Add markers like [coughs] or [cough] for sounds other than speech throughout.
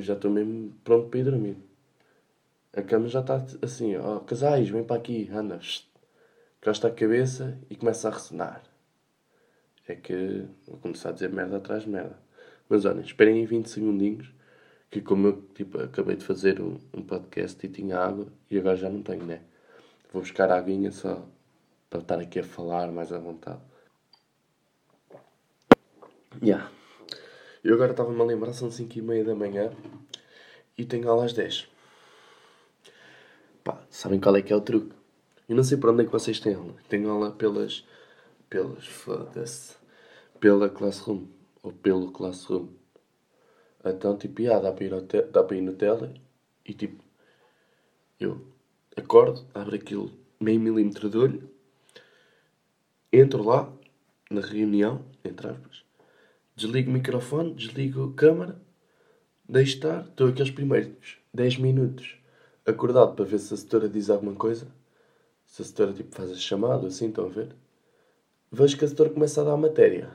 eu já estou mesmo pronto para ir dormir. A cama já está assim, ó, oh, casais, vem para aqui, anda, costa a cabeça e começa a ressonar. É que vou começar a dizer merda atrás de merda. Mas olhem, esperem aí 20 segundinhos, que como eu tipo, acabei de fazer um, um podcast e tinha água, e agora já não tenho, né? Vou buscar a aguinha só para estar aqui a falar mais à vontade. Yeah. Eu agora estava-me a lembrar, são 5 e meia da manhã e tenho aula às 10. Pá, sabem qual é que é o truque? Eu não sei para onde é que vocês têm aula. Tenho aula pelas. pelas. foda-se. pela Classroom. Ou pelo Classroom. Então, tipo, yeah, dá para ir, te... dá para ir no tele e tipo. Eu acordo, abro aquilo meio milímetro de olho, entro lá, na reunião, entre aspas, desligo o microfone, desligo a câmera, deixo estar, estou aqueles primeiros 10 minutos acordado para ver se a setora diz alguma coisa, se a setora tipo, faz a chamada, assim, estão a ver? Vejo que a setora começa a dar matéria.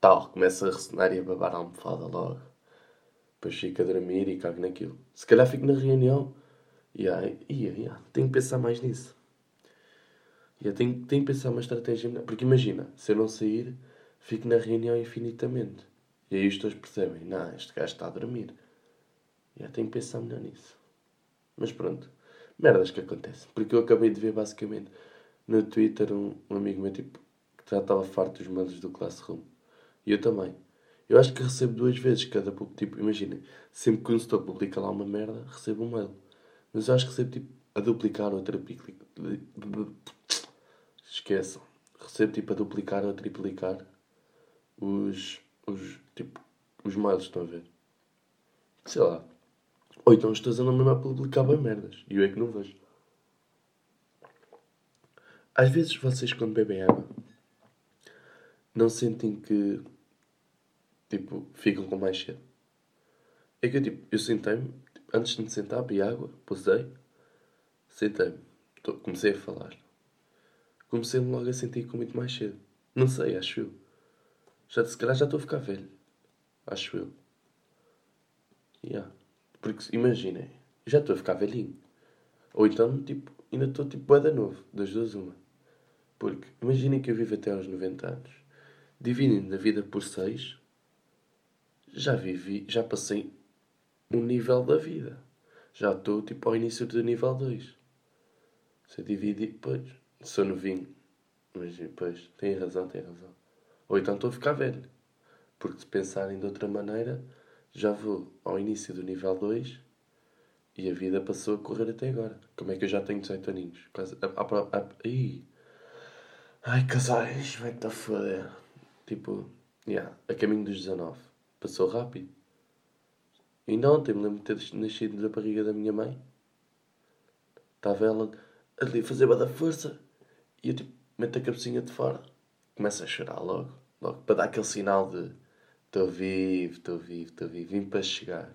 Tal, começa a ressonar e a babar a almofada logo. Depois fico a dormir e cago naquilo. Se calhar fico na reunião e aí, yeah, tenho que pensar mais nisso. Yeah, tenho, tenho que pensar uma estratégia melhor. Porque imagina, se eu não sair, fico na reunião infinitamente. E aí os dois percebem, não, este gajo está a dormir. Yeah, tenho que pensar melhor nisso. Mas pronto, merdas que acontecem. Porque eu acabei de ver basicamente no Twitter um, um amigo meu tipo, que já estava farto dos mails do Classroom. E eu também. Eu acho que recebo duas vezes cada tipo, imaginem, sempre que um estou publica lá uma merda, recebo um mail. Mas eu acho que recebo tipo a duplicar ou a triplicar. Esqueçam. Recebo tipo a duplicar ou a triplicar os, os, tipo, os mails, estão a ver? Sei lá. Ou então estás a mesmo a publicar bem merdas. E eu é que não vejo. Às vezes vocês quando bebem água não sentem que tipo ficam com mais sede. É que eu tipo, eu sentei-me, tipo, antes de me sentar, bebi água, posei, sentei-me, comecei a falar. Comecei logo a sentir com muito mais sede. Não sei, acho eu. Já, se calhar já estou a ficar velho. Acho eu. Yeah. Porque imaginem, já estou a ficar velhinho. Ou então, tipo, ainda estou tipo boeda novo, das duas uma. Porque imaginem que eu vivo até aos 90 anos. Dividindo a vida por 6, já vivi, já passei um nível da vida. Já estou tipo ao início do nível 2. Se eu dividir, pois, sou novinho. Mas depois, tem razão, tem razão. Ou então estou a ficar velho. Porque se pensarem de outra maneira, já vou ao início do nível 2 e a vida passou a correr até agora. Como é que eu já tenho 18 aninhos? Quase. A, a, a, Ai, casais, vai-te a foder. Tipo, yeah, a caminho dos 19. Passou rápido. Ainda ontem me lembro de ter nascido da barriga da minha mãe. Estava ela ali a fazer bada força. E eu tipo, meto a cabecinha de fora. Começo a chorar logo. Logo, para dar aquele sinal de estou vivo, estou vivo, estou vivo. Vim para chegar.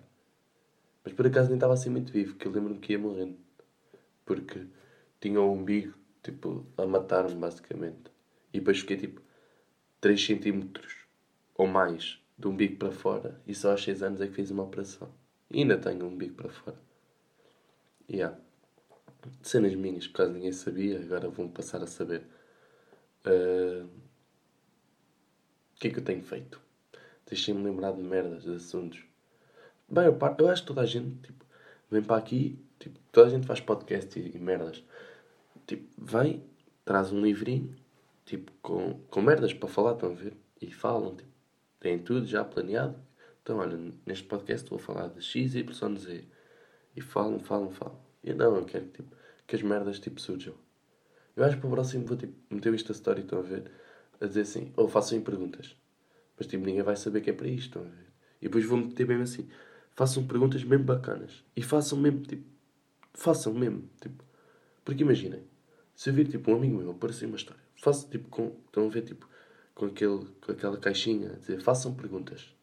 Mas por acaso nem estava assim muito vivo, que eu lembro-me que ia morrendo. Porque tinha o umbigo, tipo, a matar-me basicamente. E depois fiquei tipo 3 centímetros ou mais do umbigo para fora. E só aos 6 anos é que fiz uma operação. E ainda tenho o umbigo para fora. E yeah. Cenas minhas, que quase ninguém sabia, agora vão passar a saber. Uh... Que é que eu tenho feito? Deixei-me lembrar de merdas, de assuntos. Bem, eu, eu acho que toda a gente, tipo, vem para aqui, tipo, toda a gente faz podcast e, e merdas. Tipo, vem, traz um livrinho, tipo, com, com merdas para falar, estão a ver? E falam, tipo, têm tudo já planeado. Então, olha, neste podcast vou falar de X, Y, Z. E falam, falam, falam. E não, eu quero tipo, que as merdas, tipo, surjam. Eu acho que para o próximo vou, tipo, meter esta história, estão a ver? A dizer assim, ou façam perguntas. Mas, tipo, ninguém vai saber que é para isto? E depois vou meter mesmo assim façam perguntas mesmo bacanas. E façam mesmo, tipo, façam mesmo, tipo. Porque imaginem, se eu vir, tipo, um amigo meu aparecer uma história, faço, tipo, com, estão a ver, tipo, com, aquele, com aquela caixinha, a dizer, façam perguntas.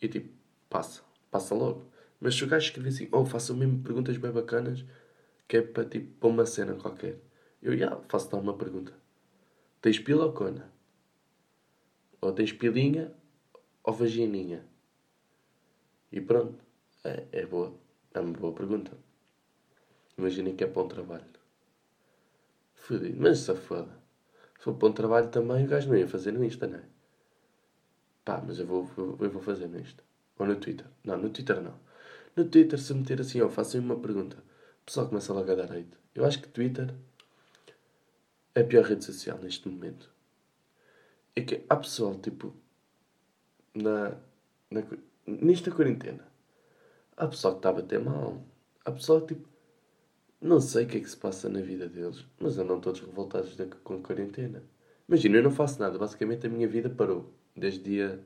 E, tipo, passa, passa logo. Mas se o gajo escrever assim, ou oh, façam mesmo perguntas bem bacanas, que é para, tipo, para uma cena qualquer. Eu, já, faço-te uma pergunta. Tens pila ou cona? Ou tens pilinha ou vagininha? E pronto. É, é boa. É uma boa pergunta. Imaginem que é para um trabalho. Fodido. Mas se foda. Se for para um trabalho também, o gajo não ia fazer no Insta, não é? Pá, mas eu vou, eu vou fazer no Insta. Ou no Twitter. Não, no Twitter não. No Twitter, se meter assim, ó, façam uma pergunta. O pessoal começa logo a dar hate. Eu acho que Twitter é a pior rede social neste momento. É que há pessoal, tipo, na, na, nesta quarentena, há pessoal que está a bater mal. Há pessoal que, tipo, não sei o que é que se passa na vida deles, mas andam todos revoltados de, com a quarentena. Imagina, eu não faço nada. Basicamente, a minha vida parou. Desde dia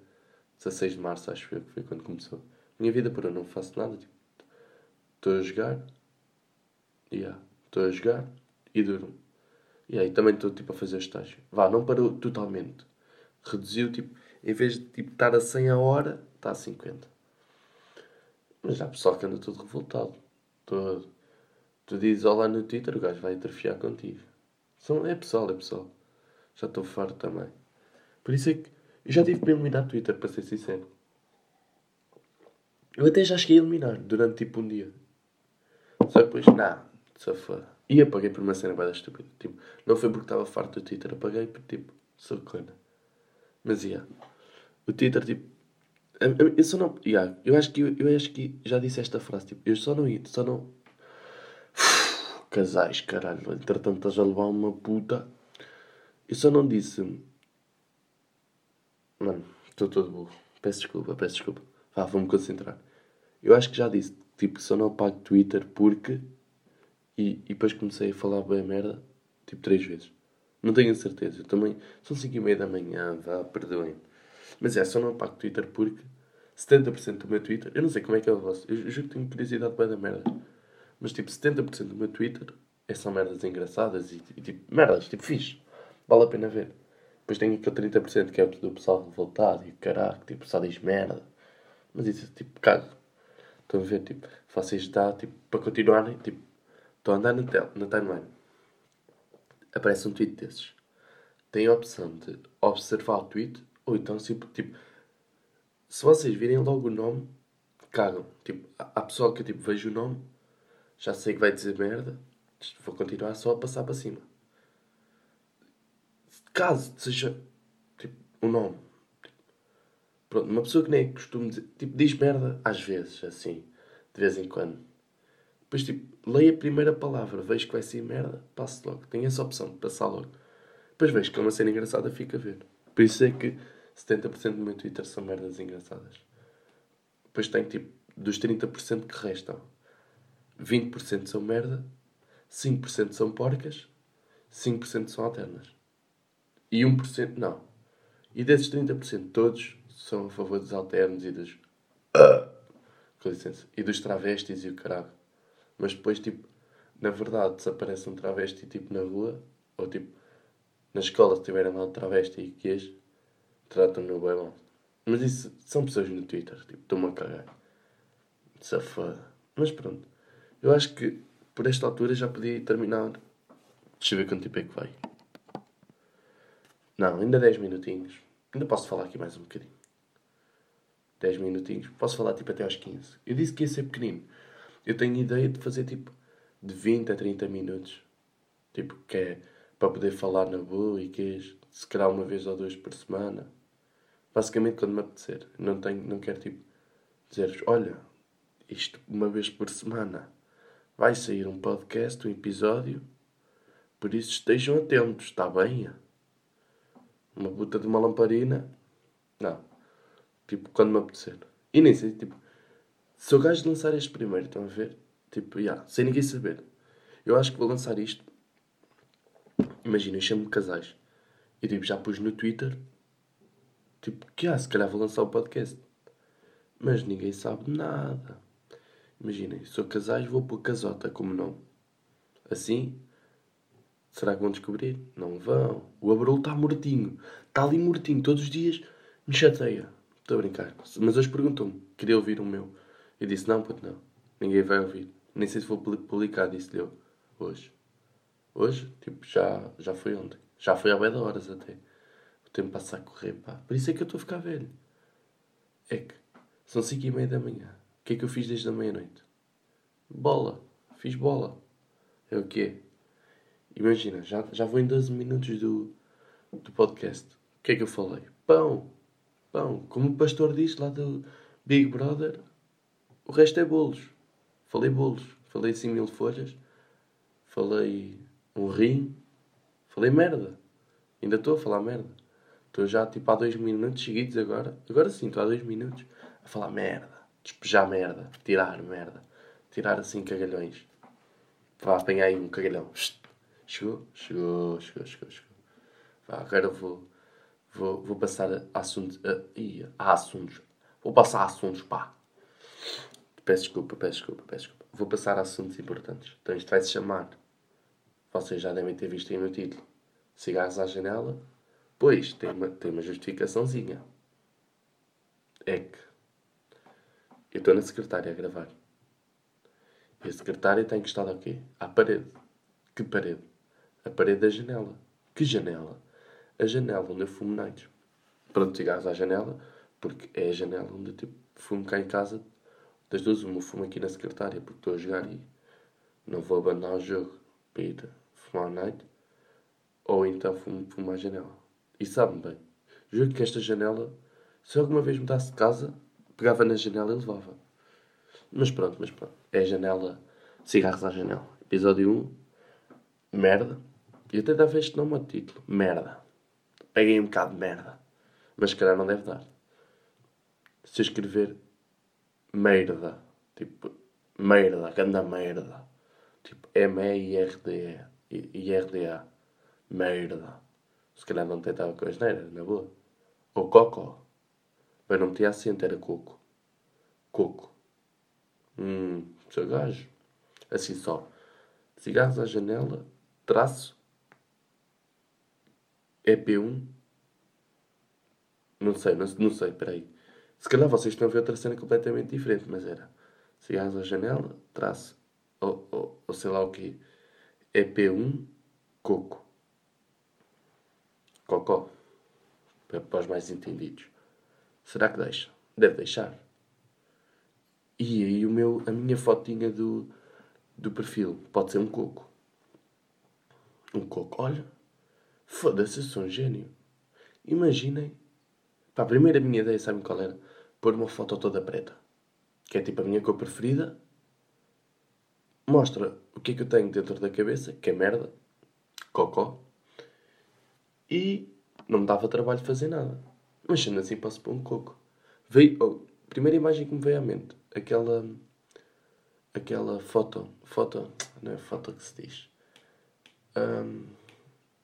16 de março, acho que foi quando começou. Minha vida parou. Não faço nada. Tipo, estou a jogar. Yeah. Estou a jogar e durmo. E aí também estou tipo a fazer estágio. Vá, não parou totalmente. Reduziu tipo, em vez de tipo, estar a 100 a hora, está a 50. Mas há pessoal que anda todo revoltado. Todo. Tu dizes olá no Twitter, o gajo vai atrofiar contigo. São, é pessoal, é pessoal. Já estou farto também. Por isso é que eu já tive para eliminar Twitter, para ser sincero. Eu até já cheguei a eliminar durante tipo um dia. Só depois, não, safada. E apaguei por uma cena bem estúpida. Tipo, não foi porque estava farto do Twitter, apaguei porque, tipo, coisa. Mas, ia. Yeah, o Twitter, tipo, eu só não. Yeah, eu, acho que, eu acho que já disse esta frase, tipo, eu só não ia, só não. [sighs] Casais, caralho, entretanto estás a levar uma puta. Eu só não disse. Mano, estou todo burro. Peço desculpa, peço desculpa. Vá, vou-me concentrar. Eu acho que já disse, tipo, só não apago Twitter porque e, e depois comecei a falar bem merda, tipo três vezes. Não tenho a certeza. Eu também. São 5 e meia da manhã, vá, perdoem. Mas é, só não apago Twitter porque 70% do meu Twitter. Eu não sei como é que é o vosso. Eu juro que tenho curiosidade bem da merda. Mas tipo, 70% do meu Twitter é só merdas engraçadas e, e tipo, merdas, tipo, fixe. Vale a pena ver. Depois tenho aquele 30% que é do pessoal revoltado e caraca, tipo, só diz merda. Mas isso, tipo, cago. Estão a ver, tipo, vocês dá, tipo, para continuarem, tipo, Estou a andar na, tel na timeline. Aparece um tweet desses. Tem a opção de observar o tweet ou então, tipo, tipo se vocês virem logo o nome, cagam. Tipo, há pessoal que eu tipo, vejo o nome, já sei que vai dizer merda, vou continuar só a passar para cima. Caso seja tipo, o nome. Tipo, pronto, uma pessoa que nem é costume dizer, tipo, diz merda às vezes, assim, de vez em quando. Depois, tipo, leio a primeira palavra, vejo que vai ser merda, passo logo. Tenho essa opção passar logo. Depois vejo que é uma cena engraçada, fica a ver. Por isso é que 70% do meu Twitter são merdas engraçadas. Depois tenho, tipo, dos 30% que restam, 20% são merda, 5% são porcas, 5% são alternas. E 1% não. E desses 30%, todos são a favor dos alternos e dos. [coughs] Com licença. E dos travestis e o caralho. Mas depois, tipo, na verdade, desaparece um travesti, tipo, na rua, ou tipo, na escola, se tiverem lá um travesti e queijo, tratam-no bem mal. Mas isso são pessoas no Twitter, tipo, estou-me a cagar. Safada. Mas pronto. Eu acho que por esta altura já podia terminar. Deixa eu ver quanto tempo é que vai. Não, ainda 10 minutinhos. Ainda posso falar aqui mais um bocadinho. 10 minutinhos. Posso falar tipo até aos 15. Eu disse que ia ser pequenino. Eu tenho ideia de fazer tipo de 20 a 30 minutos. Tipo, que é para poder falar na boa e que se calhar uma vez ou duas por semana. Basicamente quando me apetecer. Não, tenho, não quero tipo dizer olha, isto uma vez por semana vai sair um podcast, um episódio. Por isso estejam atentos, está bem? Uma puta de uma lamparina. Não. Tipo, quando me apetecer. E nem sei, tipo, se o gajo lançar este primeiro, estão a ver? Tipo, yeah, sem ninguém saber. Eu acho que vou lançar isto. Imagina, eu chamo-me casais. E tipo, já pus no Twitter. Tipo, que ah, se calhar vou lançar o podcast. Mas ninguém sabe nada. Imaginem, sou casais, vou pôr casota como nome. Assim, será que vão descobrir? Não vão. O Abrol está mortinho. Está ali mortinho. Todos os dias me chateia. Estou a brincar. Mas hoje perguntou-me. Queria ouvir o meu. Eu disse, não, puto, não. Ninguém vai ouvir. Nem sei se vou publicar, disse-lhe eu. Hoje. Hoje, tipo, já, já foi ontem. Já foi há bem horas até. O tempo passa a correr, pá. Por isso é que eu estou a ficar velho. É que são 5 e meia da manhã. que é que eu fiz desde a meia-noite? Bola. Fiz bola. É o quê? Imagina, já, já vou em 12 minutos do, do podcast. O que é que eu falei? Pão. Pão. Como o pastor disse lá do Big Brother, o resto é bolos. Falei bolos. Falei 5 mil folhas. Falei um rim. Falei merda. Ainda estou a falar merda. Estou já tipo há 2 minutos seguidos agora. Agora sim, estou há 2 minutos a falar merda. Despejar merda. Tirar merda. Tirar assim cagalhões. Vá apanhar aí um cagalhão. Chegou? Chegou, chegou, chegou, chegou. Vá, agora vou, vou, vou passar a assuntos. A, a assuntos. Vou passar a assuntos, pá. Peço desculpa, peço desculpa, peço desculpa. Vou passar a assuntos importantes. Então isto vai se chamar. Vocês já devem ter visto aí no título. Cigarros à janela. Pois, tem uma, tem uma justificaçãozinha. É que eu estou na secretária a gravar. E a secretária está encostada ao quê? À parede. Que parede? A parede da janela. Que janela? A janela onde eu fumo nights. Pronto, cigarros à janela, porque é a janela onde eu tipo, fumo cá em casa. Das duas, uma fumo aqui na secretária, porque estou a jogar e não vou abandonar o jogo para ir fumar night. Ou então fumo, fumo à janela. E sabe-me bem, juro que esta janela, se alguma vez mudasse de casa, pegava na janela e levava. Mas pronto, mas pronto. É a janela, cigarros à janela. Episódio 1, merda. E até dava este nome ao título, merda. Peguei um bocado de merda. Mas se calhar não deve dar. Se eu escrever merda, tipo, merda, ganda merda. Tipo, M-E-I-R-D-E. I-R-D-A. Merda. Se calhar não tentava com as neiras, na boa. Ou cocó. Mas não metia acento, era coco. Coco. Hum, seu gajo. Assim só. Cigarros à janela, traço. EP1. Não sei, não, não sei, peraí. Se calhar vocês estão a ver outra cena completamente diferente, mas era cigarros à janela, traço. Ou, ou, ou sei lá o quê. EP1, coco. Cocó. Para os mais entendidos. Será que deixa? Deve deixar. E aí o meu, a minha fotinha do, do perfil pode ser um coco. Um coco. Olha, foda-se, eu sou um gênio. Imaginem. Pá, a primeira minha ideia, sabem qual era? Pôr uma foto toda preta. Que é tipo a minha cor preferida. Mostra o que é que eu tenho dentro da cabeça, que é merda. Cocó. E não me dava trabalho fazer nada. Mas sendo assim posso pôr um coco. Veio, oh, primeira imagem que me veio à mente. Aquela. Aquela foto. Foto. Não é foto que se diz. Um,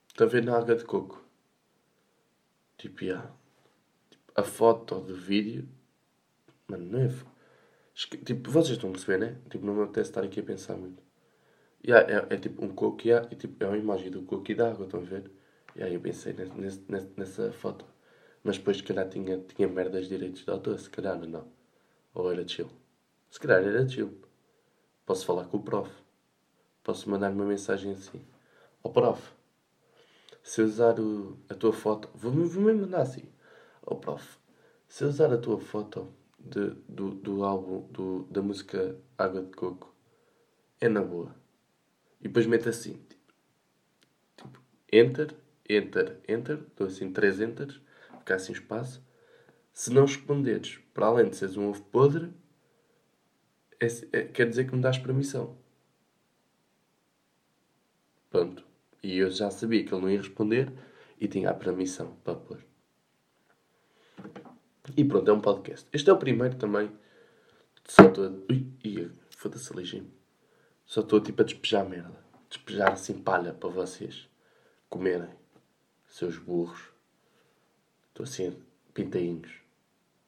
está a ver na água de coco. Tipo, yeah. tipo, a foto do vídeo. Mano, não é. Tipo, vocês estão a perceber, né? Tipo, não me apetece estar aqui a pensar muito. Yeah, é, é tipo um coco yeah, e tipo, é uma imagem do coco e da água, estão a ver? E aí eu pensei nesse, nesse, nessa foto. Mas depois, se calhar, tinha, tinha merdas de direitos de autor. Se calhar, não. Ou era chill. Se calhar era chill. Posso falar com o prof. Posso mandar uma mensagem assim. Ó oh, prof, se eu usar o, a tua foto... Vou-me vou mandar assim. Ó oh, prof, se eu usar a tua foto de, do, do álbum, do, da música Água de Coco, é na boa. E depois meto assim. Tipo, tipo enter, enter, enter. Dou assim três enters ficar sem espaço. Se não responderes, para além de seres um ovo podre, é, é, quer dizer que me dás permissão. Pronto. E eu já sabia que ele não ia responder e tinha a permissão para pôr. E pronto, é um podcast. Este é o primeiro também. Só estou a. Ui, foda-se ali, Só estou tipo a despejar merda. Despejar assim palha para vocês comerem. Seus burros. Estou assim, pintainhos.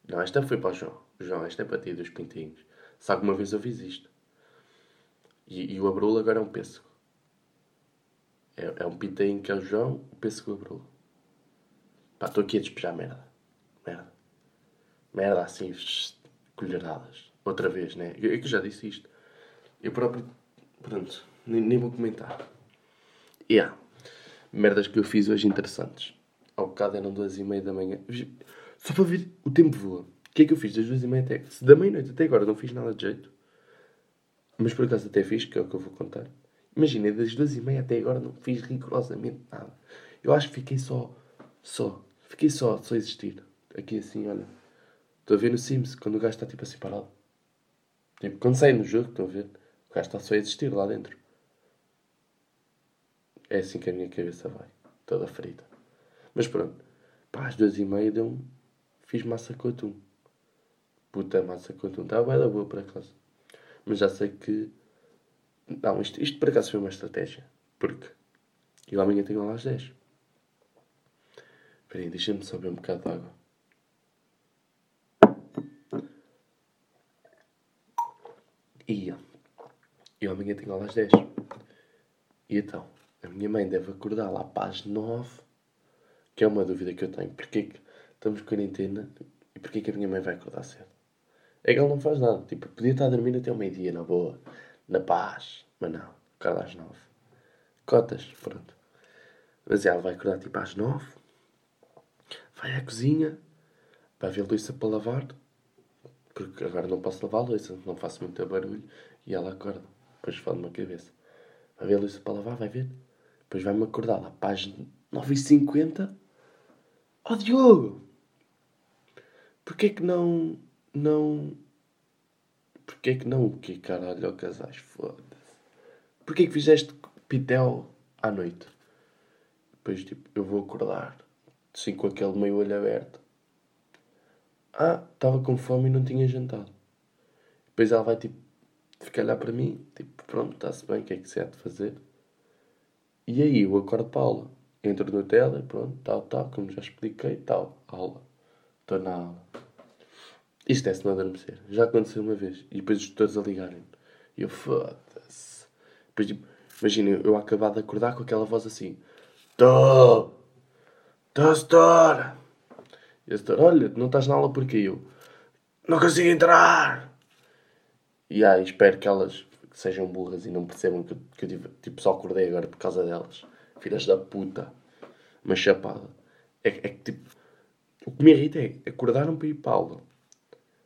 Não, esta foi para o João. João, esta é para ti dos pintainhos. Se alguma vez eu fiz isto. E, e o abrolo agora é um pêssego. É, é um pintainho que é o João, o pêssego o abrolo. Pá, estou aqui a despejar merda. Merda. Merda assim, colheradas. Outra vez, né? Eu, que já disse isto. Eu próprio. Pronto, nem, nem vou comentar. Yeah. Merdas que eu fiz hoje interessantes. Ao bocado eram duas e meia da manhã. Só para ver, o tempo voa. que é que eu fiz das duas e meia até... Se da meia-noite até agora não fiz nada de jeito, mas por acaso até fiz, que é o que eu vou contar. Imagina, das duas e meia até agora não fiz rigorosamente nada. Eu acho que fiquei só, só, fiquei só, só existir. Aqui assim, olha. Estou a ver no Sims, quando o gajo está tipo assim parado. Tipo, quando sai no jogo, estão a ver? O gajo está só a existir lá dentro. É assim que a minha cabeça vai. Toda ferida. Mas pronto. Pá, às duas e meia deu um... Fiz massa com atum. Puta massa com atum. Estava bem da boa, por acaso. Mas já sei que... Não, isto, isto por acaso foi uma estratégia. Porque eu amanhã tenho lá às 10. Espera aí, deixa-me só beber um bocado de água. E eu amanhã tenho aula às 10. E então, a minha mãe deve acordar lá para as 9, que é uma dúvida que eu tenho. Porquê que estamos de quarentena e porquê que a minha mãe vai acordar cedo? É que ela não faz nada. Tipo, podia estar a dormir até o meio-dia, na boa, na paz. Mas não, acorda às 9. Cotas, pronto. Mas ela vai acordar tipo às 9, vai à cozinha, vai ver louça para lavar, porque agora não posso lavar a louça, não faço muito barulho, e ela acorda. Depois fala-me a cabeça. Vai ver a louça para lavar, vai ver. Depois vai-me acordar lá as 9h50. Oh Diogo! Porquê que não. Não. Porquê que não o quê, caralho, casais? Foda-se. Porquê que fizeste pitel à noite? Depois, tipo, eu vou acordar, assim com aquele meio olho aberto. Ah, estava com fome e não tinha jantado. Depois ela vai, tipo, ficar olhar para mim, tipo, pronto, está-se bem, o que é que se há de fazer? E aí eu acordo para a aula. Entro no tele, pronto, tal, tal, como já expliquei, tal, aula. Estou na aula. Isto é se não adormecer. Já aconteceu uma vez. E depois os tutores a ligarem. E eu, foda-se. Depois, tipo, imagina, eu acabar de acordar com aquela voz assim. Tô! Tô, setor! E setor, olha, não estás na aula porque eu. Não consigo entrar! E aí, espero que elas sejam burras e não percebam que, que eu tipo, só acordei agora por causa delas. Filhas da puta. Uma chapada. É, é que tipo. O que me irrita é acordaram para ir para a aula.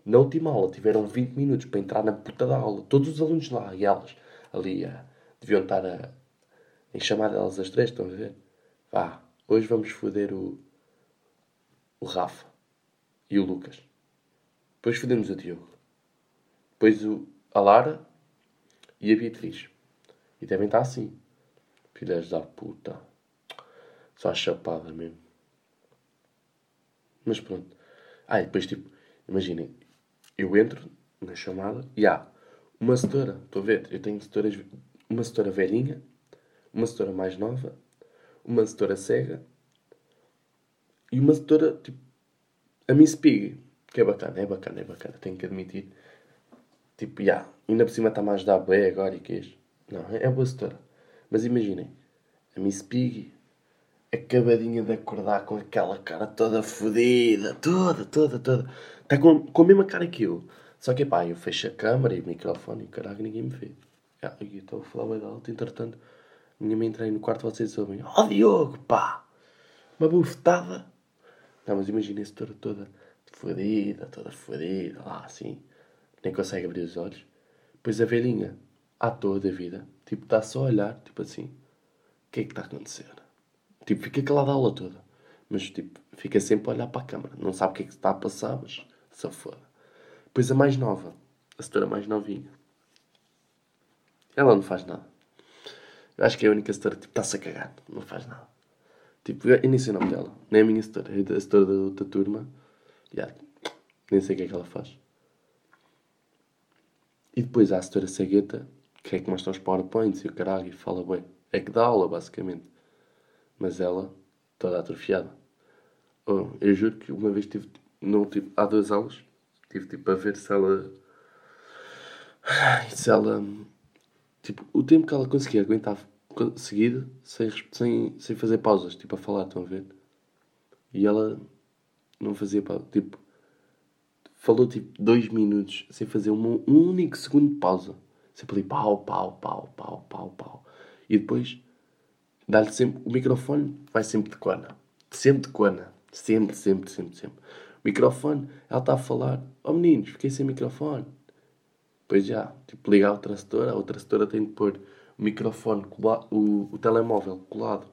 Na última aula tiveram 20 minutos para entrar na puta da aula. Todos os alunos lá e elas ali a, deviam estar a, em chamar elas as três, estão a ver? Vá, hoje vamos foder o, o Rafa e o Lucas. Depois fodemos o Diogo. Depois o, a Lara e a Beatriz. E devem estar assim. Filhas da puta. Só a chapada mesmo. Mas pronto. Ah, e depois tipo, imaginem, eu entro na chamada e há uma setora, estou a ver, eu tenho setoras, uma setora velhinha, uma setora mais nova, uma setora cega e uma setora, tipo, a Miss Pig, que é bacana, é bacana, é bacana, tenho que admitir. Tipo, já, yeah, ainda por cima está-me a ajudar bem agora e queijo. Não, é, é boa setora. Mas imaginem, a Miss Pig, acabadinha de acordar com aquela cara toda fodida, toda, toda, toda. Está com, com a mesma cara que eu. Só que, pá, eu fecho a câmera e o microfone e caralho, ninguém me vê. Ah, estou a falar bem alto, entretanto, minha mãe entrei no quarto, vocês ouvem. Oh, Diogo, pá! Uma bufetada. Não, mas imagina esse toda, toda fodida, toda fodida, lá assim. Nem consegue abrir os olhos. Depois a velhinha, à toa da vida, tipo, está só a olhar, tipo assim. O que é que está a acontecer? Tipo, fica calada a aula toda. Mas, tipo, fica sempre a olhar para a câmara. Não sabe o que é que está a passar, mas só foda. Depois a mais nova, a setora mais novinha. Ela não faz nada. Eu acho que é a única setora, tipo, está-se a cagar. Não faz nada. Tipo, eu nem sei o nome dela. Nem a minha setora. É a setora da outra turma. Yeah. Nem sei o que é que ela faz. E depois há a setora cegueta, que é que mostra os powerpoints e o caralho e fala bem. É que dá aula, basicamente. Mas ela, toda atrofiada. Oh, eu juro que uma vez tive, não, tive, há duas aulas, tive tipo a ver se ela. Se ela. Tipo, o tempo que ela conseguia aguentar seguido, sem, sem, sem fazer pausas, tipo a falar, estão a ver? E ela não fazia pausa, tipo, falou tipo dois minutos sem fazer um, um único segundo de pausa. Sempre ali pau, pau, pau, pau, pau, pau. E depois dá-lhe sempre. O microfone vai sempre de cona. Sempre de cona. Sempre, sempre, sempre, sempre. Microfone. Ela está a falar. Oh meninos, fiquei sem microfone. Pois já, tipo, ligar a outra setora, a outra setora tem de pôr o microfone, colado, o, o telemóvel colado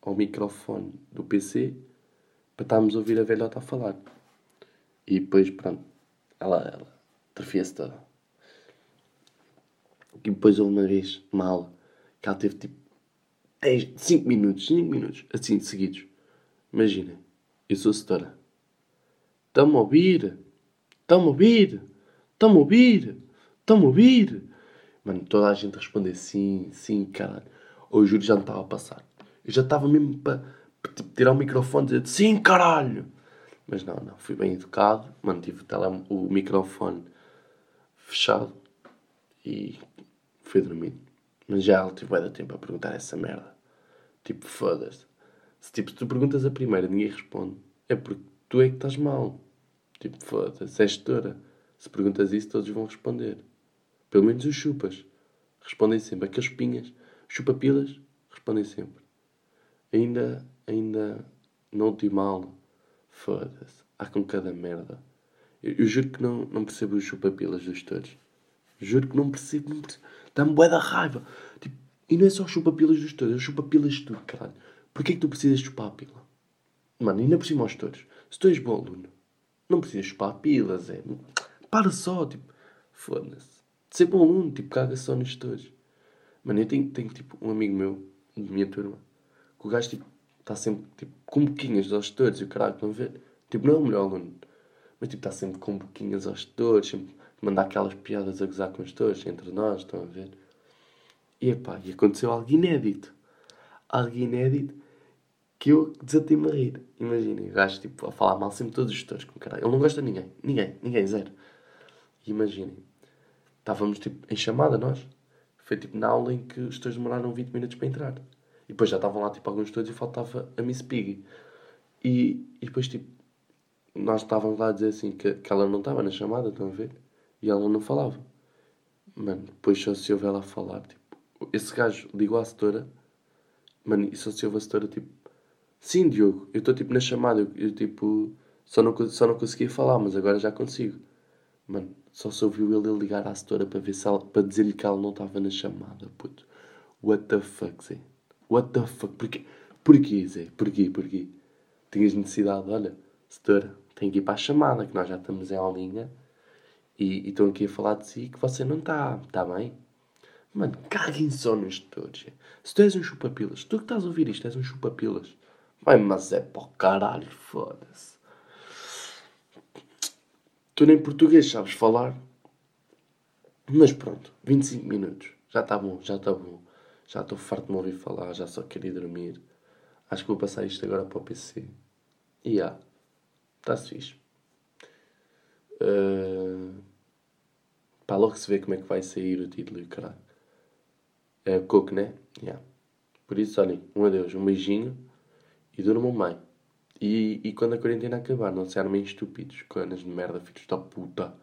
ao microfone do PC para estarmos a ouvir a velhota a falar. E depois, pronto, ela, ela atrofia-se toda. E depois houve uma vez, aula, que ela teve tipo 10, 5 minutos, 5 minutos, assim, seguidos. Imaginem, eu sou setora. Estão-me a ouvir? Estão-me a ouvir? Estão-me a ouvir? Estão-me a ouvir? Mano, toda a gente responder sim, sim, caralho. Ou o juro já não estava a passar. Eu já estava mesmo para tipo, tirar o microfone e dizer sim, caralho. Mas não, não, fui bem educado, mantive o, tele, o microfone fechado e fui dormir. Mas já tive tipo, tempo a perguntar essa merda. Tipo, foda-se. Se tipo, tu perguntas a primeira e ninguém responde, é porque tu é que estás mal. Tipo, foda-se, és. Se perguntas isso, todos vão responder. Pelo menos os chupas. Respondem sempre. Aqueles pinhas, chupapilas, respondem sempre. Ainda, ainda, na última aula, foda-se, há com cada merda. Eu, eu, juro que não, não percebo os chupapilas dos todos. Juro que não percebo, não percebo. Dá-me bué da raiva. Tipo, e não é só chupapilas dos todos, é chupapilas de tudo, caralho. Porquê é que tu precisas chupar a pila? Mano, ainda por cima aos todos. Se tu és bom aluno, não precisas chupar pilas, é. Para só, tipo, foda-se. Ser bom aluno, tipo, caga só nos todos. Mano, eu tenho, tenho, tipo, um amigo meu, de minha turma, que o gajo, tipo, está sempre, tipo, com boquinhas aos todos e o caralho, estão a ver? Tipo, não é o melhor aluno, mas, tipo, está sempre com boquinhas aos todos, sempre mandar aquelas piadas a gozar com os todos, entre nós, estão a ver? E, epá, e aconteceu algo inédito. Algo inédito que eu desatei-me a rir. Imaginem, o gajo, tipo, a falar mal sempre todos os todos, com caralho. Ele não gosta de ninguém, ninguém, ninguém, zero. Imaginem, estávamos, tipo, em chamada, nós. Foi, tipo, na aula em que os todos demoraram 20 minutos para entrar. E depois já estavam lá, tipo, alguns todos e faltava a Miss Piggy. E, e depois, tipo, nós estávamos lá a dizer assim que, que ela não estava na chamada, estão a ver? E ela não falava. Mano, depois só se ouve ela falar, tipo, esse gajo ligou à setora, mano, e só se ouve a setora, tipo, sim, Diogo, eu estou, tipo, na chamada, eu, eu, tipo, só não, só não conseguia falar, mas agora já consigo. Mano, só se ouviu ele ligar à setora para, ver se ela, para dizer-lhe que ela não estava na chamada, puto. What the fuck, Zé? What the fuck? Porquê? Porquê, Zé? Porquê? Porquê? Tinhas necessidade, olha, setora, tem que ir para a chamada, que nós já estamos em aulinha e, estão aqui a falar de si que você não está, está bem? Mano, caguem só nos todos. Se tu és um chupapilas, tu que estás a ouvir isto, és um chupapilas. Vai, mas é para o caralho, foda-se. Tu nem português sabes falar. Mas pronto, 25 minutos. Já está bom, já está bom. Já estou farto de me ouvir falar, já só queria dormir. Acho que vou passar isto agora para o PC. E já. Está-se fixe. Uh... Pá, logo se vê como é que vai sair o título e o caralho. É Coco, né? Yeah. Por isso, olhem, um adeus, um beijinho e durmam bem. E, e quando a quarentena acabar, não se armem estúpidos, canas de merda, filhos da puta.